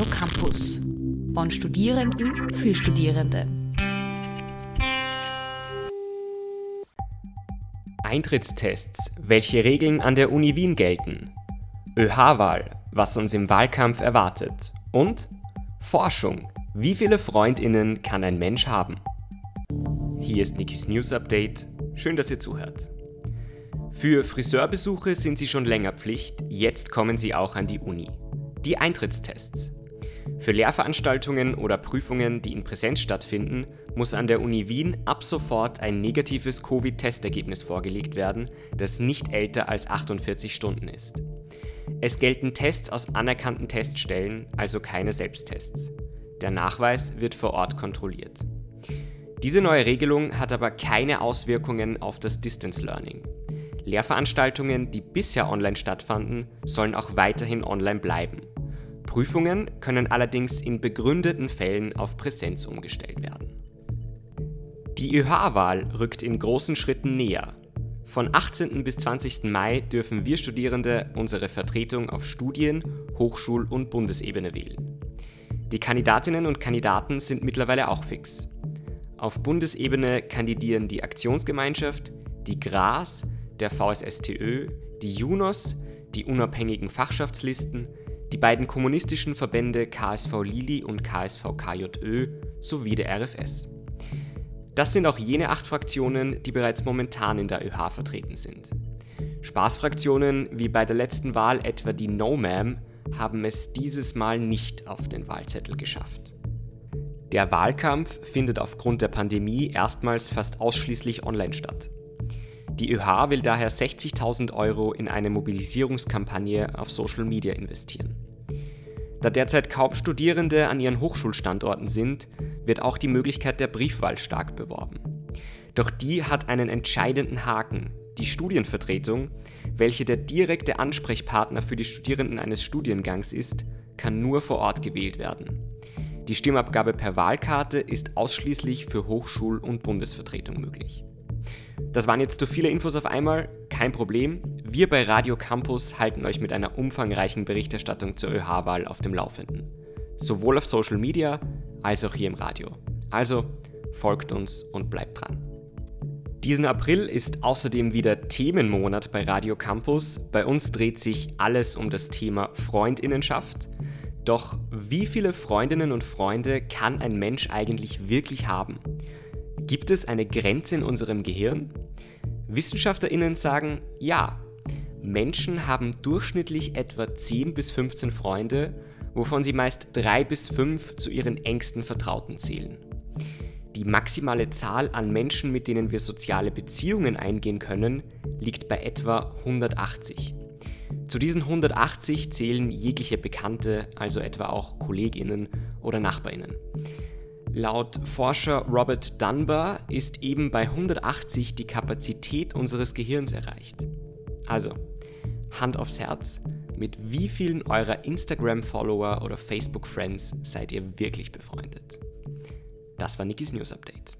Radio Campus. Von Studierenden für Studierende. Eintrittstests, welche Regeln an der Uni Wien gelten. ÖH-Wahl, was uns im Wahlkampf erwartet. Und Forschung, wie viele Freundinnen kann ein Mensch haben? Hier ist Nikis News Update. Schön, dass ihr zuhört. Für Friseurbesuche sind sie schon länger Pflicht, jetzt kommen sie auch an die Uni. Die Eintrittstests. Für Lehrveranstaltungen oder Prüfungen, die in Präsenz stattfinden, muss an der Uni Wien ab sofort ein negatives Covid-Testergebnis vorgelegt werden, das nicht älter als 48 Stunden ist. Es gelten Tests aus anerkannten Teststellen, also keine Selbsttests. Der Nachweis wird vor Ort kontrolliert. Diese neue Regelung hat aber keine Auswirkungen auf das Distance Learning. Lehrveranstaltungen, die bisher online stattfanden, sollen auch weiterhin online bleiben. Prüfungen können allerdings in begründeten Fällen auf Präsenz umgestellt werden. Die ÖH-Wahl rückt in großen Schritten näher. Von 18. bis 20. Mai dürfen wir Studierende unsere Vertretung auf Studien-, Hochschul- und Bundesebene wählen. Die Kandidatinnen und Kandidaten sind mittlerweile auch fix. Auf Bundesebene kandidieren die Aktionsgemeinschaft, die GRAS, der VSSTÖ, die JUNOS, die unabhängigen Fachschaftslisten, beiden kommunistischen Verbände KSV Lili und KSV KJÖ sowie der RFS. Das sind auch jene acht Fraktionen, die bereits momentan in der ÖH vertreten sind. Spaßfraktionen wie bei der letzten Wahl etwa die No Ma'am haben es dieses Mal nicht auf den Wahlzettel geschafft. Der Wahlkampf findet aufgrund der Pandemie erstmals fast ausschließlich online statt. Die ÖH will daher 60.000 Euro in eine Mobilisierungskampagne auf Social Media investieren. Da derzeit kaum Studierende an ihren Hochschulstandorten sind, wird auch die Möglichkeit der Briefwahl stark beworben. Doch die hat einen entscheidenden Haken, die Studienvertretung, welche der direkte Ansprechpartner für die Studierenden eines Studiengangs ist, kann nur vor Ort gewählt werden. Die Stimmabgabe per Wahlkarte ist ausschließlich für Hochschul- und Bundesvertretung möglich. Das waren jetzt zu viele Infos auf einmal, kein Problem. Wir bei Radio Campus halten euch mit einer umfangreichen Berichterstattung zur ÖH-Wahl auf dem Laufenden. Sowohl auf Social Media als auch hier im Radio. Also folgt uns und bleibt dran. Diesen April ist außerdem wieder Themenmonat bei Radio Campus. Bei uns dreht sich alles um das Thema Freundinnenschaft. Doch wie viele Freundinnen und Freunde kann ein Mensch eigentlich wirklich haben? Gibt es eine Grenze in unserem Gehirn? Wissenschaftlerinnen sagen ja. Menschen haben durchschnittlich etwa 10 bis 15 Freunde, wovon sie meist 3 bis 5 zu ihren engsten Vertrauten zählen. Die maximale Zahl an Menschen, mit denen wir soziale Beziehungen eingehen können, liegt bei etwa 180. Zu diesen 180 zählen jegliche Bekannte, also etwa auch Kolleginnen oder Nachbarinnen. Laut Forscher Robert Dunbar ist eben bei 180 die Kapazität unseres Gehirns erreicht. Also, Hand aufs Herz, mit wie vielen eurer Instagram-Follower oder Facebook-Friends seid ihr wirklich befreundet? Das war Nikis News Update.